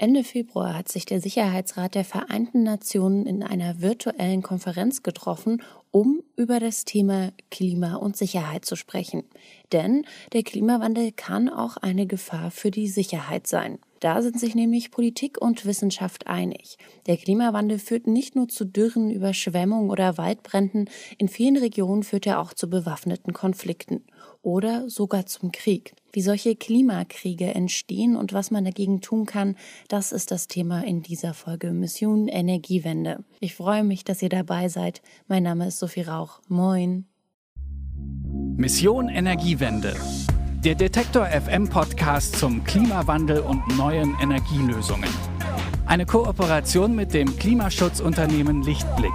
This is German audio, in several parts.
Ende Februar hat sich der Sicherheitsrat der Vereinten Nationen in einer virtuellen Konferenz getroffen, um über das Thema Klima und Sicherheit zu sprechen. Denn der Klimawandel kann auch eine Gefahr für die Sicherheit sein. Da sind sich nämlich Politik und Wissenschaft einig. Der Klimawandel führt nicht nur zu Dürren, Überschwemmungen oder Waldbränden, in vielen Regionen führt er auch zu bewaffneten Konflikten oder sogar zum Krieg. Wie solche Klimakriege entstehen und was man dagegen tun kann, das ist das Thema in dieser Folge Mission Energiewende. Ich freue mich, dass ihr dabei seid. Mein Name ist Sophie Rauch. Moin. Mission Energiewende. Der Detektor FM Podcast zum Klimawandel und neuen Energielösungen. Eine Kooperation mit dem Klimaschutzunternehmen Lichtblick.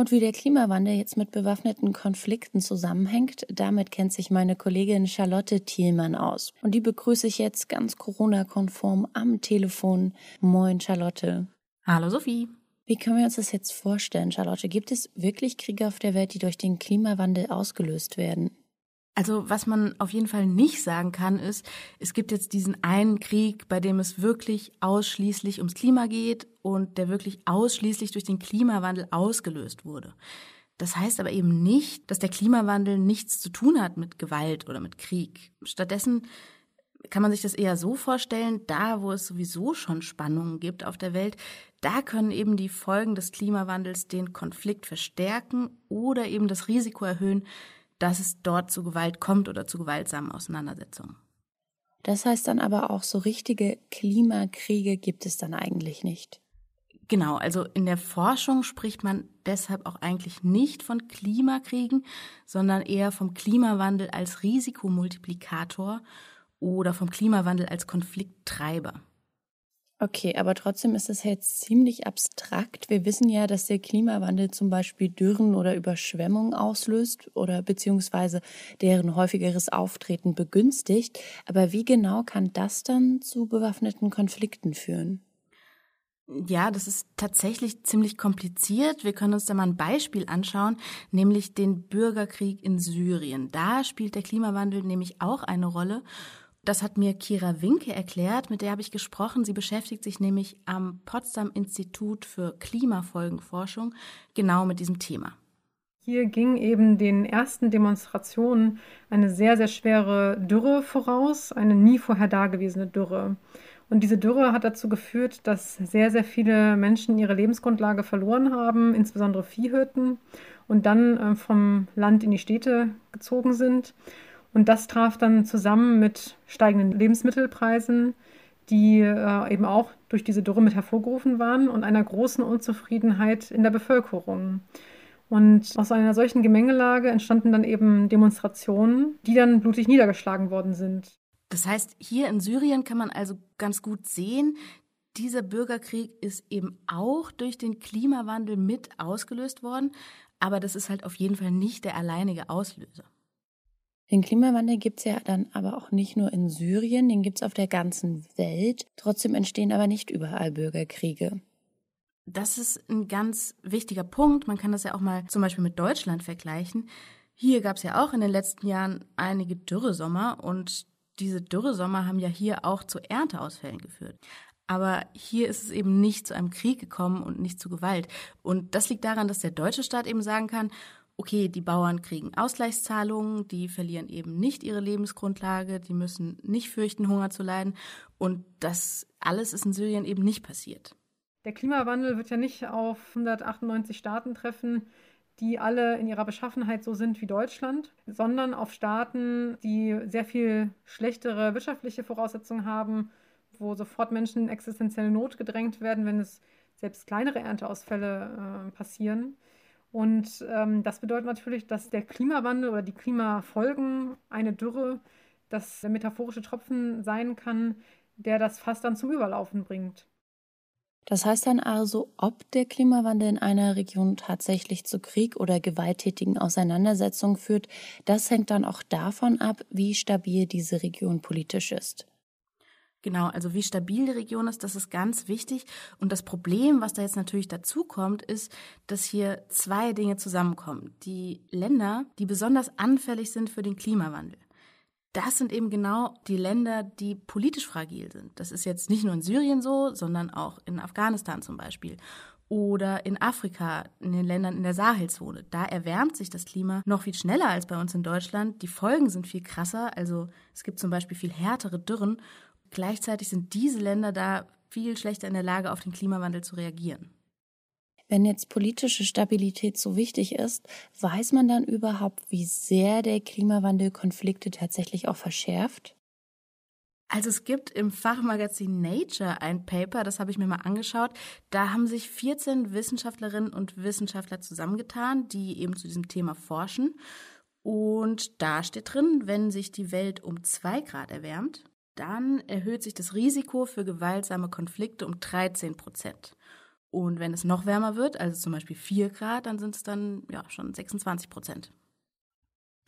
Und wie der Klimawandel jetzt mit bewaffneten Konflikten zusammenhängt, damit kennt sich meine Kollegin Charlotte Thielmann aus. Und die begrüße ich jetzt ganz Corona-konform am Telefon. Moin, Charlotte. Hallo, Sophie. Wie können wir uns das jetzt vorstellen, Charlotte? Gibt es wirklich Kriege auf der Welt, die durch den Klimawandel ausgelöst werden? Also was man auf jeden Fall nicht sagen kann, ist, es gibt jetzt diesen einen Krieg, bei dem es wirklich ausschließlich ums Klima geht und der wirklich ausschließlich durch den Klimawandel ausgelöst wurde. Das heißt aber eben nicht, dass der Klimawandel nichts zu tun hat mit Gewalt oder mit Krieg. Stattdessen kann man sich das eher so vorstellen, da wo es sowieso schon Spannungen gibt auf der Welt, da können eben die Folgen des Klimawandels den Konflikt verstärken oder eben das Risiko erhöhen, dass es dort zu Gewalt kommt oder zu gewaltsamen Auseinandersetzungen. Das heißt dann aber auch, so richtige Klimakriege gibt es dann eigentlich nicht. Genau, also in der Forschung spricht man deshalb auch eigentlich nicht von Klimakriegen, sondern eher vom Klimawandel als Risikomultiplikator oder vom Klimawandel als Konflikttreiber. Okay, aber trotzdem ist es jetzt ziemlich abstrakt. Wir wissen ja, dass der Klimawandel zum Beispiel Dürren oder Überschwemmungen auslöst oder beziehungsweise deren häufigeres Auftreten begünstigt. Aber wie genau kann das dann zu bewaffneten Konflikten führen? Ja, das ist tatsächlich ziemlich kompliziert. Wir können uns da mal ein Beispiel anschauen, nämlich den Bürgerkrieg in Syrien. Da spielt der Klimawandel nämlich auch eine Rolle. Das hat mir Kira Winke erklärt, mit der habe ich gesprochen. Sie beschäftigt sich nämlich am Potsdam Institut für Klimafolgenforschung genau mit diesem Thema. Hier ging eben den ersten Demonstrationen eine sehr, sehr schwere Dürre voraus, eine nie vorher dagewesene Dürre. Und diese Dürre hat dazu geführt, dass sehr, sehr viele Menschen ihre Lebensgrundlage verloren haben, insbesondere Viehhirten, und dann äh, vom Land in die Städte gezogen sind. Und das traf dann zusammen mit steigenden Lebensmittelpreisen, die äh, eben auch durch diese Dürre mit hervorgerufen waren und einer großen Unzufriedenheit in der Bevölkerung. Und aus einer solchen Gemengelage entstanden dann eben Demonstrationen, die dann blutig niedergeschlagen worden sind. Das heißt, hier in Syrien kann man also ganz gut sehen, dieser Bürgerkrieg ist eben auch durch den Klimawandel mit ausgelöst worden, aber das ist halt auf jeden Fall nicht der alleinige Auslöser. Den Klimawandel gibt's ja dann aber auch nicht nur in Syrien, den gibt's auf der ganzen Welt. Trotzdem entstehen aber nicht überall Bürgerkriege. Das ist ein ganz wichtiger Punkt. Man kann das ja auch mal zum Beispiel mit Deutschland vergleichen. Hier gab's ja auch in den letzten Jahren einige Dürresommer und diese Dürresommer haben ja hier auch zu Ernteausfällen geführt. Aber hier ist es eben nicht zu einem Krieg gekommen und nicht zu Gewalt. Und das liegt daran, dass der deutsche Staat eben sagen kann, okay, die Bauern kriegen Ausgleichszahlungen, die verlieren eben nicht ihre Lebensgrundlage, die müssen nicht fürchten, Hunger zu leiden. Und das alles ist in Syrien eben nicht passiert. Der Klimawandel wird ja nicht auf 198 Staaten treffen, die alle in ihrer Beschaffenheit so sind wie Deutschland, sondern auf Staaten, die sehr viel schlechtere wirtschaftliche Voraussetzungen haben, wo sofort Menschen in existenzielle Not gedrängt werden, wenn es selbst kleinere Ernteausfälle äh, passieren. Und ähm, das bedeutet natürlich, dass der Klimawandel oder die Klimafolgen, eine Dürre, das der metaphorische Tropfen sein kann, der das Fass dann zum Überlaufen bringt. Das heißt dann also, ob der Klimawandel in einer Region tatsächlich zu Krieg oder gewalttätigen Auseinandersetzungen führt, das hängt dann auch davon ab, wie stabil diese Region politisch ist. Genau, also wie stabil die Region ist, das ist ganz wichtig. Und das Problem, was da jetzt natürlich dazu kommt, ist, dass hier zwei Dinge zusammenkommen. Die Länder, die besonders anfällig sind für den Klimawandel. Das sind eben genau die Länder, die politisch fragil sind. Das ist jetzt nicht nur in Syrien so, sondern auch in Afghanistan zum Beispiel oder in Afrika, in den Ländern in der Sahelzone. Da erwärmt sich das Klima noch viel schneller als bei uns in Deutschland. Die Folgen sind viel krasser. Also es gibt zum Beispiel viel härtere Dürren Gleichzeitig sind diese Länder da viel schlechter in der Lage, auf den Klimawandel zu reagieren. Wenn jetzt politische Stabilität so wichtig ist, weiß man dann überhaupt, wie sehr der Klimawandel Konflikte tatsächlich auch verschärft? Also es gibt im Fachmagazin Nature ein Paper, das habe ich mir mal angeschaut. Da haben sich 14 Wissenschaftlerinnen und Wissenschaftler zusammengetan, die eben zu diesem Thema forschen. Und da steht drin, wenn sich die Welt um zwei Grad erwärmt, dann erhöht sich das Risiko für gewaltsame Konflikte um 13 Prozent. Und wenn es noch wärmer wird, also zum Beispiel 4 Grad, dann sind es dann ja schon 26 Prozent.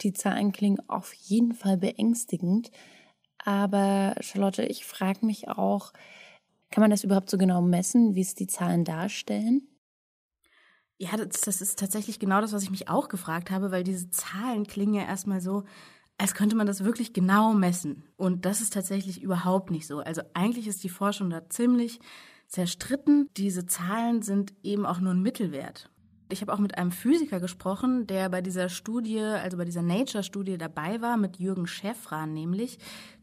Die Zahlen klingen auf jeden Fall beängstigend. Aber Charlotte, ich frage mich auch, kann man das überhaupt so genau messen, wie es die Zahlen darstellen? Ja, das, das ist tatsächlich genau das, was ich mich auch gefragt habe, weil diese Zahlen klingen ja erstmal so, als könnte man das wirklich genau messen. Und das ist tatsächlich überhaupt nicht so. Also eigentlich ist die Forschung da ziemlich zerstritten. Diese Zahlen sind eben auch nur ein Mittelwert. Ich habe auch mit einem Physiker gesprochen, der bei dieser Studie, also bei dieser Nature-Studie dabei war, mit Jürgen Schäffran nämlich.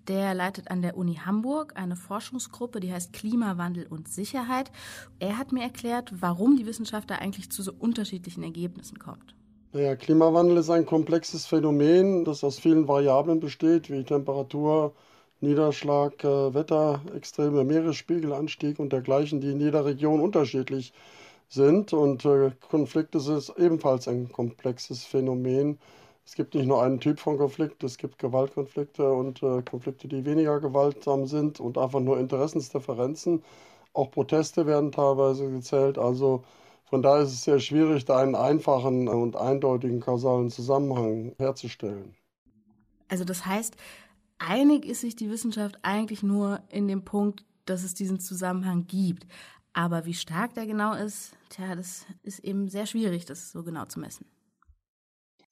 Der leitet an der Uni Hamburg eine Forschungsgruppe, die heißt Klimawandel und Sicherheit. Er hat mir erklärt, warum die Wissenschaft da eigentlich zu so unterschiedlichen Ergebnissen kommt. Naja, Klimawandel ist ein komplexes Phänomen, das aus vielen Variablen besteht, wie Temperatur, Niederschlag, äh, Wetter, extreme Meeresspiegelanstieg und dergleichen, die in jeder Region unterschiedlich sind. Und äh, Konflikte sind ebenfalls ein komplexes Phänomen. Es gibt nicht nur einen Typ von Konflikt, es gibt Gewaltkonflikte und äh, Konflikte, die weniger gewaltsam sind und einfach nur Interessensdifferenzen. Auch Proteste werden teilweise gezählt. Also von daher ist es sehr schwierig, da einen einfachen und eindeutigen kausalen Zusammenhang herzustellen. Also das heißt, einig ist sich die Wissenschaft eigentlich nur in dem Punkt, dass es diesen Zusammenhang gibt. Aber wie stark der genau ist, tja, das ist eben sehr schwierig, das so genau zu messen.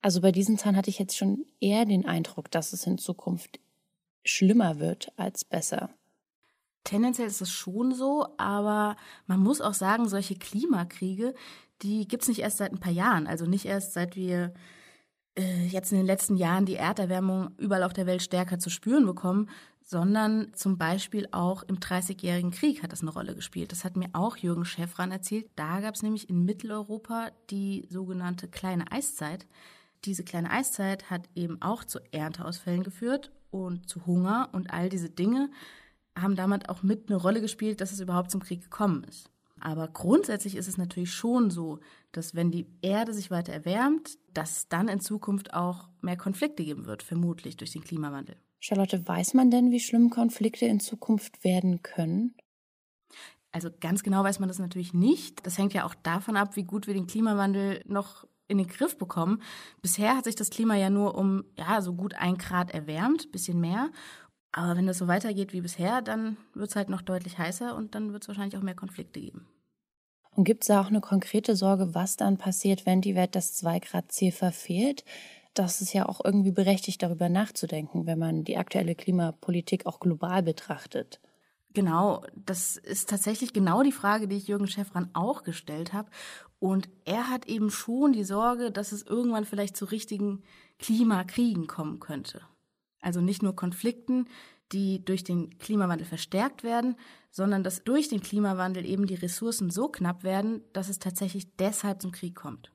Also bei diesen Zahlen hatte ich jetzt schon eher den Eindruck, dass es in Zukunft schlimmer wird als besser. Tendenziell ist es schon so, aber man muss auch sagen, solche Klimakriege, die gibt's nicht erst seit ein paar Jahren. Also nicht erst seit wir äh, jetzt in den letzten Jahren die Erderwärmung überall auf der Welt stärker zu spüren bekommen, sondern zum Beispiel auch im Dreißigjährigen Krieg hat das eine Rolle gespielt. Das hat mir auch Jürgen Schäfran erzählt. Da gab's nämlich in Mitteleuropa die sogenannte kleine Eiszeit. Diese kleine Eiszeit hat eben auch zu Ernteausfällen geführt und zu Hunger und all diese Dinge haben damit auch mit eine Rolle gespielt, dass es überhaupt zum Krieg gekommen ist. Aber grundsätzlich ist es natürlich schon so, dass wenn die Erde sich weiter erwärmt, dass dann in Zukunft auch mehr Konflikte geben wird, vermutlich durch den Klimawandel. Charlotte, weiß man denn, wie schlimm Konflikte in Zukunft werden können? Also ganz genau weiß man das natürlich nicht. Das hängt ja auch davon ab, wie gut wir den Klimawandel noch in den Griff bekommen. Bisher hat sich das Klima ja nur um ja so gut ein Grad erwärmt, bisschen mehr. Aber wenn das so weitergeht wie bisher, dann wird es halt noch deutlich heißer und dann wird es wahrscheinlich auch mehr Konflikte geben. Und gibt es da auch eine konkrete Sorge, was dann passiert, wenn die Welt das 2-Grad-Ziel verfehlt? Das ist ja auch irgendwie berechtigt, darüber nachzudenken, wenn man die aktuelle Klimapolitik auch global betrachtet. Genau, das ist tatsächlich genau die Frage, die ich Jürgen Schäffran auch gestellt habe. Und er hat eben schon die Sorge, dass es irgendwann vielleicht zu richtigen Klimakriegen kommen könnte. Also nicht nur Konflikten, die durch den Klimawandel verstärkt werden, sondern dass durch den Klimawandel eben die Ressourcen so knapp werden, dass es tatsächlich deshalb zum Krieg kommt.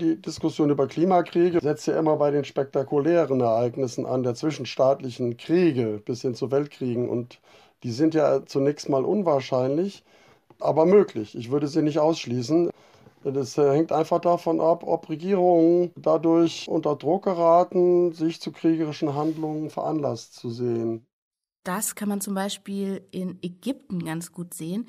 Die Diskussion über Klimakriege setzt ja immer bei den spektakulären Ereignissen an, der zwischenstaatlichen Kriege bis hin zu Weltkriegen. Und die sind ja zunächst mal unwahrscheinlich, aber möglich. Ich würde sie nicht ausschließen. Das hängt einfach davon ab, ob Regierungen dadurch unter Druck geraten, sich zu kriegerischen Handlungen veranlasst zu sehen. Das kann man zum Beispiel in Ägypten ganz gut sehen.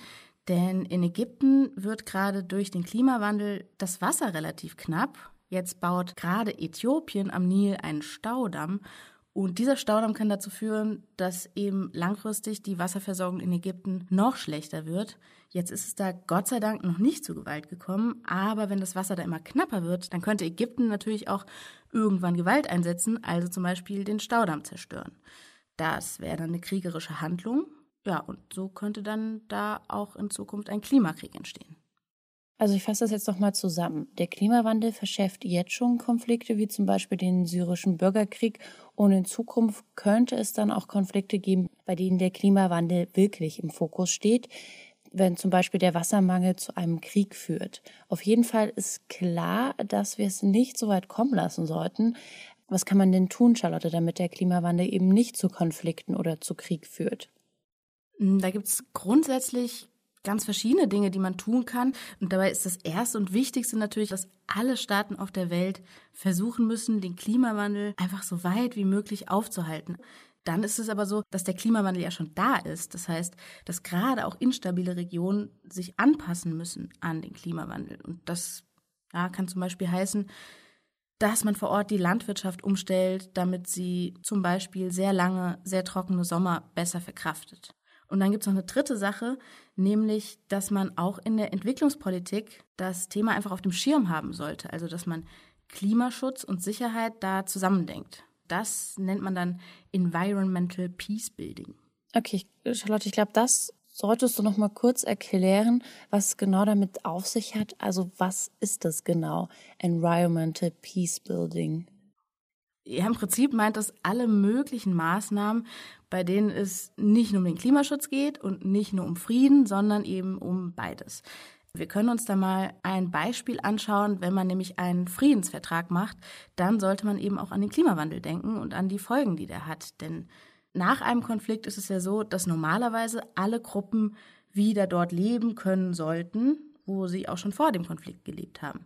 Denn in Ägypten wird gerade durch den Klimawandel das Wasser relativ knapp. Jetzt baut gerade Äthiopien am Nil einen Staudamm. Und dieser Staudamm kann dazu führen, dass eben langfristig die Wasserversorgung in Ägypten noch schlechter wird. Jetzt ist es da Gott sei Dank noch nicht zu Gewalt gekommen, aber wenn das Wasser da immer knapper wird, dann könnte Ägypten natürlich auch irgendwann Gewalt einsetzen, also zum Beispiel den Staudamm zerstören. Das wäre dann eine kriegerische Handlung. Ja, und so könnte dann da auch in Zukunft ein Klimakrieg entstehen. Also ich fasse das jetzt nochmal zusammen. Der Klimawandel verschärft jetzt schon Konflikte wie zum Beispiel den syrischen Bürgerkrieg und in Zukunft könnte es dann auch Konflikte geben, bei denen der Klimawandel wirklich im Fokus steht, wenn zum Beispiel der Wassermangel zu einem Krieg führt. Auf jeden Fall ist klar, dass wir es nicht so weit kommen lassen sollten. Was kann man denn tun, Charlotte, damit der Klimawandel eben nicht zu Konflikten oder zu Krieg führt? Hm, da gibt es grundsätzlich ganz verschiedene Dinge, die man tun kann. Und dabei ist das Erste und Wichtigste natürlich, dass alle Staaten auf der Welt versuchen müssen, den Klimawandel einfach so weit wie möglich aufzuhalten. Dann ist es aber so, dass der Klimawandel ja schon da ist. Das heißt, dass gerade auch instabile Regionen sich anpassen müssen an den Klimawandel. Und das ja, kann zum Beispiel heißen, dass man vor Ort die Landwirtschaft umstellt, damit sie zum Beispiel sehr lange, sehr trockene Sommer besser verkraftet. Und dann gibt es noch eine dritte Sache, nämlich, dass man auch in der Entwicklungspolitik das Thema einfach auf dem Schirm haben sollte. Also, dass man Klimaschutz und Sicherheit da zusammendenkt. Das nennt man dann Environmental Peace Building. Okay, Charlotte, ich glaube, das solltest du noch mal kurz erklären, was genau damit auf sich hat. Also, was ist das genau? Environmental Peace Building. Ja, im Prinzip meint das alle möglichen Maßnahmen, bei denen es nicht nur um den Klimaschutz geht und nicht nur um Frieden, sondern eben um beides. Wir können uns da mal ein Beispiel anschauen. Wenn man nämlich einen Friedensvertrag macht, dann sollte man eben auch an den Klimawandel denken und an die Folgen, die der hat. Denn nach einem Konflikt ist es ja so, dass normalerweise alle Gruppen wieder dort leben können sollten, wo sie auch schon vor dem Konflikt gelebt haben.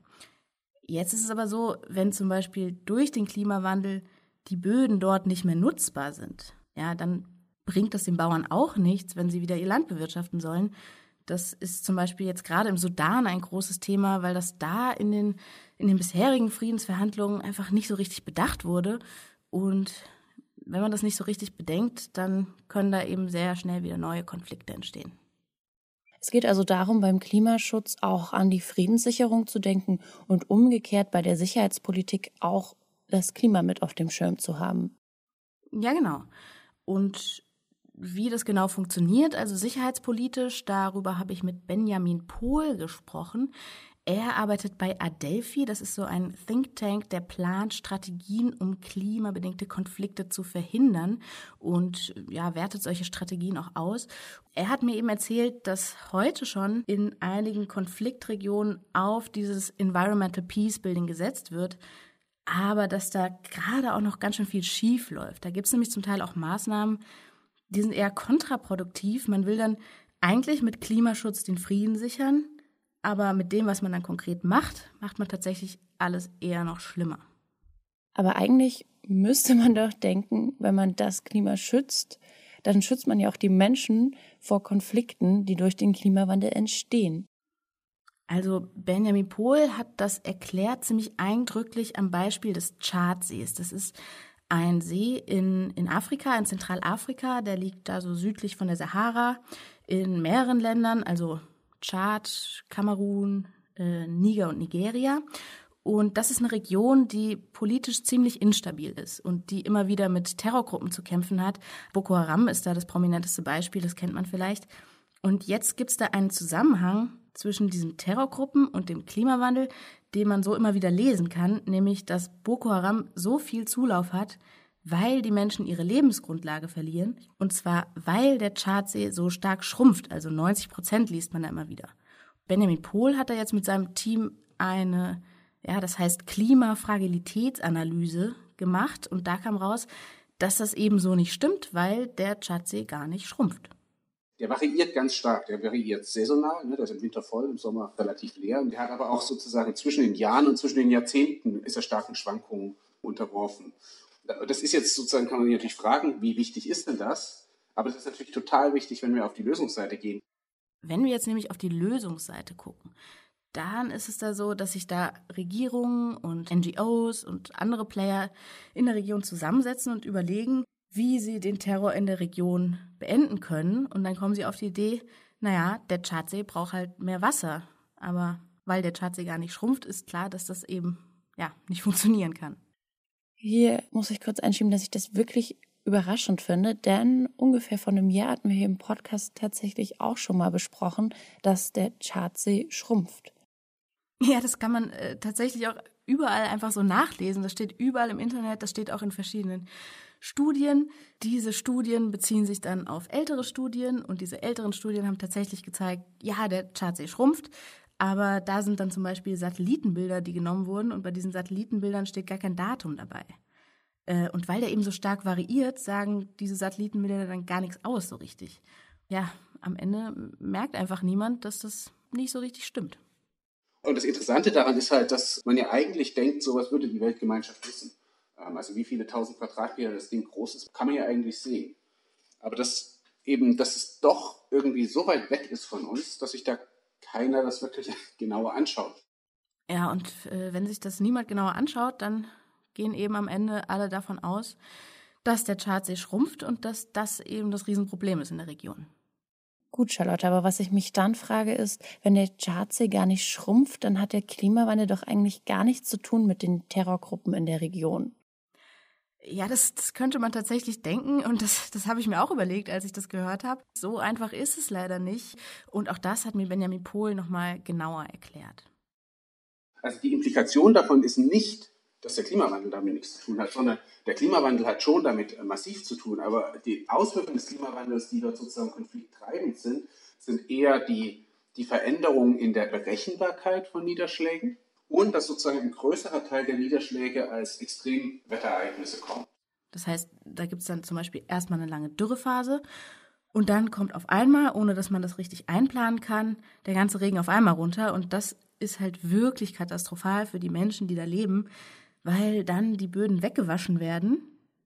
Jetzt ist es aber so, wenn zum Beispiel durch den Klimawandel die Böden dort nicht mehr nutzbar sind, ja, dann bringt das den Bauern auch nichts, wenn sie wieder ihr Land bewirtschaften sollen. Das ist zum Beispiel jetzt gerade im Sudan ein großes Thema, weil das da in den, in den bisherigen Friedensverhandlungen einfach nicht so richtig bedacht wurde. Und wenn man das nicht so richtig bedenkt, dann können da eben sehr schnell wieder neue Konflikte entstehen. Es geht also darum, beim Klimaschutz auch an die Friedenssicherung zu denken und umgekehrt bei der Sicherheitspolitik auch das Klima mit auf dem Schirm zu haben. Ja, genau. Und wie das genau funktioniert, also sicherheitspolitisch, darüber habe ich mit Benjamin Pohl gesprochen. Er arbeitet bei Adelphi, das ist so ein Think Tank, der plant Strategien, um klimabedingte Konflikte zu verhindern und ja, wertet solche Strategien auch aus. Er hat mir eben erzählt, dass heute schon in einigen Konfliktregionen auf dieses Environmental Peace Building gesetzt wird, aber dass da gerade auch noch ganz schön viel schief läuft. Da gibt es nämlich zum Teil auch Maßnahmen, die sind eher kontraproduktiv. Man will dann eigentlich mit Klimaschutz den Frieden sichern, aber mit dem, was man dann konkret macht, macht man tatsächlich alles eher noch schlimmer. Aber eigentlich müsste man doch denken, wenn man das Klima schützt, dann schützt man ja auch die Menschen vor Konflikten, die durch den Klimawandel entstehen. Also Benjamin Pohl hat das erklärt ziemlich eindrücklich am Beispiel des Tschadsees. Das ist ein See in, in Afrika, in Zentralafrika, der liegt da so südlich von der Sahara, in mehreren Ländern, also Tschad, Kamerun, äh, Niger und Nigeria. Und das ist eine Region, die politisch ziemlich instabil ist und die immer wieder mit Terrorgruppen zu kämpfen hat. Boko Haram ist da das prominenteste Beispiel, das kennt man vielleicht. Und jetzt gibt es da einen Zusammenhang zwischen diesen Terrorgruppen und dem Klimawandel, den man so immer wieder lesen kann, nämlich dass Boko Haram so viel Zulauf hat, weil die Menschen ihre Lebensgrundlage verlieren. Und zwar, weil der Chartsee so stark schrumpft. Also 90 Prozent liest man da immer wieder. Benjamin Pohl hat da jetzt mit seinem Team eine, ja, das heißt Klimafragilitätsanalyse gemacht. Und da kam raus, dass das eben so nicht stimmt, weil der Chartsee gar nicht schrumpft. Der variiert ganz stark. Der variiert saisonal, ne? der ist im Winter voll, im Sommer relativ leer. Und der hat aber auch sozusagen zwischen den Jahren und zwischen den Jahrzehnten ist er starken Schwankungen unterworfen. Das ist jetzt sozusagen, kann man sich natürlich fragen, wie wichtig ist denn das? Aber das ist natürlich total wichtig, wenn wir auf die Lösungsseite gehen. Wenn wir jetzt nämlich auf die Lösungsseite gucken, dann ist es da so, dass sich da Regierungen und NGOs und andere Player in der Region zusammensetzen und überlegen, wie sie den Terror in der Region beenden können. Und dann kommen sie auf die Idee, naja, der Tschadsee braucht halt mehr Wasser. Aber weil der Tschadsee gar nicht schrumpft, ist klar, dass das eben ja nicht funktionieren kann. Hier muss ich kurz einschieben, dass ich das wirklich überraschend finde, denn ungefähr vor einem Jahr hatten wir hier im Podcast tatsächlich auch schon mal besprochen, dass der Tschadsee schrumpft. Ja, das kann man äh, tatsächlich auch überall einfach so nachlesen. Das steht überall im Internet, das steht auch in verschiedenen Studien. Diese Studien beziehen sich dann auf ältere Studien und diese älteren Studien haben tatsächlich gezeigt, ja, der Chartsee schrumpft, aber da sind dann zum Beispiel Satellitenbilder, die genommen wurden und bei diesen Satellitenbildern steht gar kein Datum dabei. Äh, und weil der eben so stark variiert, sagen diese Satellitenbilder dann gar nichts aus so richtig. Ja, am Ende merkt einfach niemand, dass das nicht so richtig stimmt. Und das Interessante daran ist halt, dass man ja eigentlich denkt, sowas würde die Weltgemeinschaft wissen. Ähm, also wie viele tausend Quadratmeter das Ding groß ist, kann man ja eigentlich sehen. Aber das eben, dass es doch irgendwie so weit weg ist von uns, dass sich da keiner das wirklich genauer anschaut. Ja, und äh, wenn sich das niemand genauer anschaut, dann gehen eben am Ende alle davon aus, dass der Chartsee schrumpft und dass das eben das Riesenproblem ist in der Region. Gut, Charlotte, aber was ich mich dann frage ist, wenn der Chartsee gar nicht schrumpft, dann hat der Klimawandel doch eigentlich gar nichts zu tun mit den Terrorgruppen in der Region. Ja, das, das könnte man tatsächlich denken und das, das habe ich mir auch überlegt, als ich das gehört habe. So einfach ist es leider nicht und auch das hat mir Benjamin Pohl nochmal genauer erklärt. Also die Implikation davon ist nicht, dass der Klimawandel damit nichts zu tun hat, sondern der Klimawandel hat schon damit massiv zu tun, aber die Auswirkungen des Klimawandels, die dort sozusagen konflikttreibend sind, sind eher die, die Veränderungen in der Berechenbarkeit von Niederschlägen und dass sozusagen ein größerer Teil der Niederschläge als Extremwetterereignisse kommen. Das heißt, da gibt es dann zum Beispiel erstmal eine lange Dürrephase und dann kommt auf einmal, ohne dass man das richtig einplanen kann, der ganze Regen auf einmal runter und das ist halt wirklich katastrophal für die Menschen, die da leben, weil dann die Böden weggewaschen werden,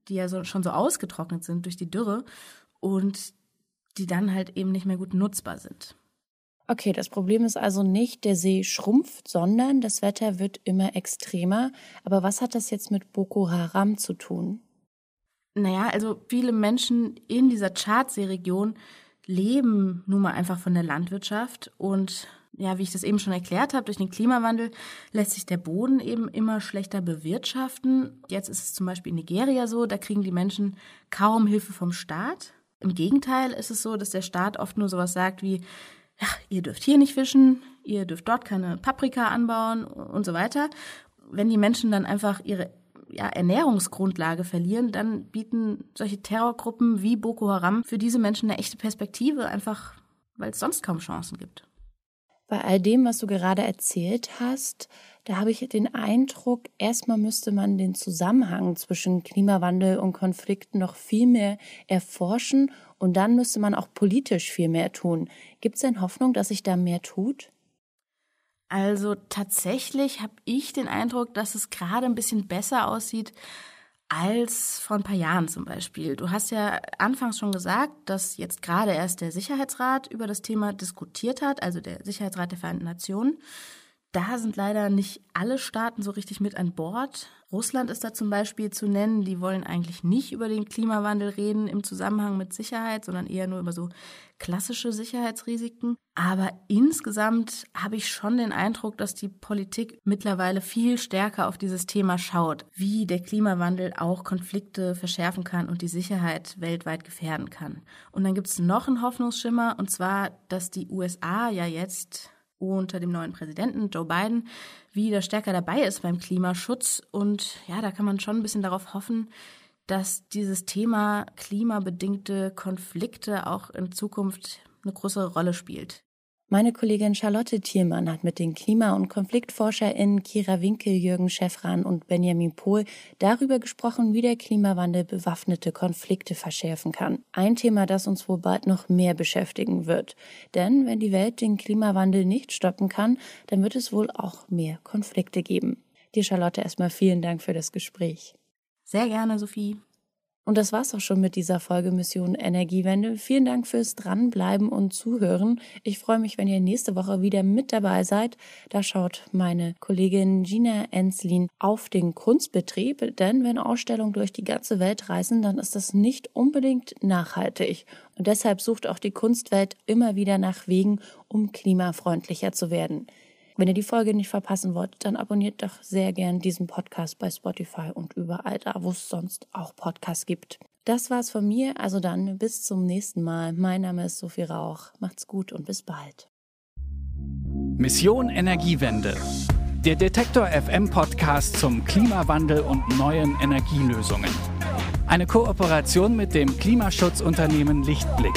die ja so, schon so ausgetrocknet sind durch die Dürre und die dann halt eben nicht mehr gut nutzbar sind. Okay, das Problem ist also nicht, der See schrumpft, sondern das Wetter wird immer extremer. Aber was hat das jetzt mit Boko Haram zu tun? Naja, also viele Menschen in dieser Chartsee-Region leben nun mal einfach von der Landwirtschaft und ja, wie ich das eben schon erklärt habe, durch den Klimawandel lässt sich der Boden eben immer schlechter bewirtschaften. Jetzt ist es zum Beispiel in Nigeria so, da kriegen die Menschen kaum Hilfe vom Staat. Im Gegenteil ist es so, dass der Staat oft nur sowas sagt wie, ja, ihr dürft hier nicht fischen, ihr dürft dort keine Paprika anbauen und so weiter. Wenn die Menschen dann einfach ihre ja, Ernährungsgrundlage verlieren, dann bieten solche Terrorgruppen wie Boko Haram für diese Menschen eine echte Perspektive, einfach weil es sonst kaum Chancen gibt. Bei all dem, was du gerade erzählt hast, da habe ich den Eindruck, erstmal müsste man den Zusammenhang zwischen Klimawandel und Konflikten noch viel mehr erforschen und dann müsste man auch politisch viel mehr tun. Gibt es denn Hoffnung, dass sich da mehr tut? Also tatsächlich habe ich den Eindruck, dass es gerade ein bisschen besser aussieht als vor ein paar Jahren zum Beispiel. Du hast ja anfangs schon gesagt, dass jetzt gerade erst der Sicherheitsrat über das Thema diskutiert hat, also der Sicherheitsrat der Vereinten Nationen. Da sind leider nicht alle Staaten so richtig mit an Bord. Russland ist da zum Beispiel zu nennen. Die wollen eigentlich nicht über den Klimawandel reden im Zusammenhang mit Sicherheit, sondern eher nur über so klassische Sicherheitsrisiken. Aber insgesamt habe ich schon den Eindruck, dass die Politik mittlerweile viel stärker auf dieses Thema schaut, wie der Klimawandel auch Konflikte verschärfen kann und die Sicherheit weltweit gefährden kann. Und dann gibt es noch einen Hoffnungsschimmer, und zwar, dass die USA ja jetzt unter dem neuen Präsidenten Joe Biden wieder stärker dabei ist beim Klimaschutz. Und ja, da kann man schon ein bisschen darauf hoffen, dass dieses Thema klimabedingte Konflikte auch in Zukunft eine größere Rolle spielt. Meine Kollegin Charlotte Thielmann hat mit den Klima- und KonfliktforscherInnen Kira Winkel, Jürgen Schäffran und Benjamin Pohl darüber gesprochen, wie der Klimawandel bewaffnete Konflikte verschärfen kann. Ein Thema, das uns wohl bald noch mehr beschäftigen wird. Denn wenn die Welt den Klimawandel nicht stoppen kann, dann wird es wohl auch mehr Konflikte geben. Dir, Charlotte, erstmal vielen Dank für das Gespräch. Sehr gerne, Sophie. Und das war's auch schon mit dieser Folge Mission Energiewende. Vielen Dank fürs Dranbleiben und Zuhören. Ich freue mich, wenn ihr nächste Woche wieder mit dabei seid. Da schaut meine Kollegin Gina Enslin auf den Kunstbetrieb, denn wenn Ausstellungen durch die ganze Welt reisen, dann ist das nicht unbedingt nachhaltig. Und deshalb sucht auch die Kunstwelt immer wieder nach Wegen, um klimafreundlicher zu werden. Wenn ihr die Folge nicht verpassen wollt, dann abonniert doch sehr gern diesen Podcast bei Spotify und überall da, wo es sonst auch Podcasts gibt. Das war's von mir, also dann bis zum nächsten Mal. Mein Name ist Sophie Rauch. Macht's gut und bis bald. Mission Energiewende. Der Detektor FM Podcast zum Klimawandel und neuen Energielösungen. Eine Kooperation mit dem Klimaschutzunternehmen Lichtblick.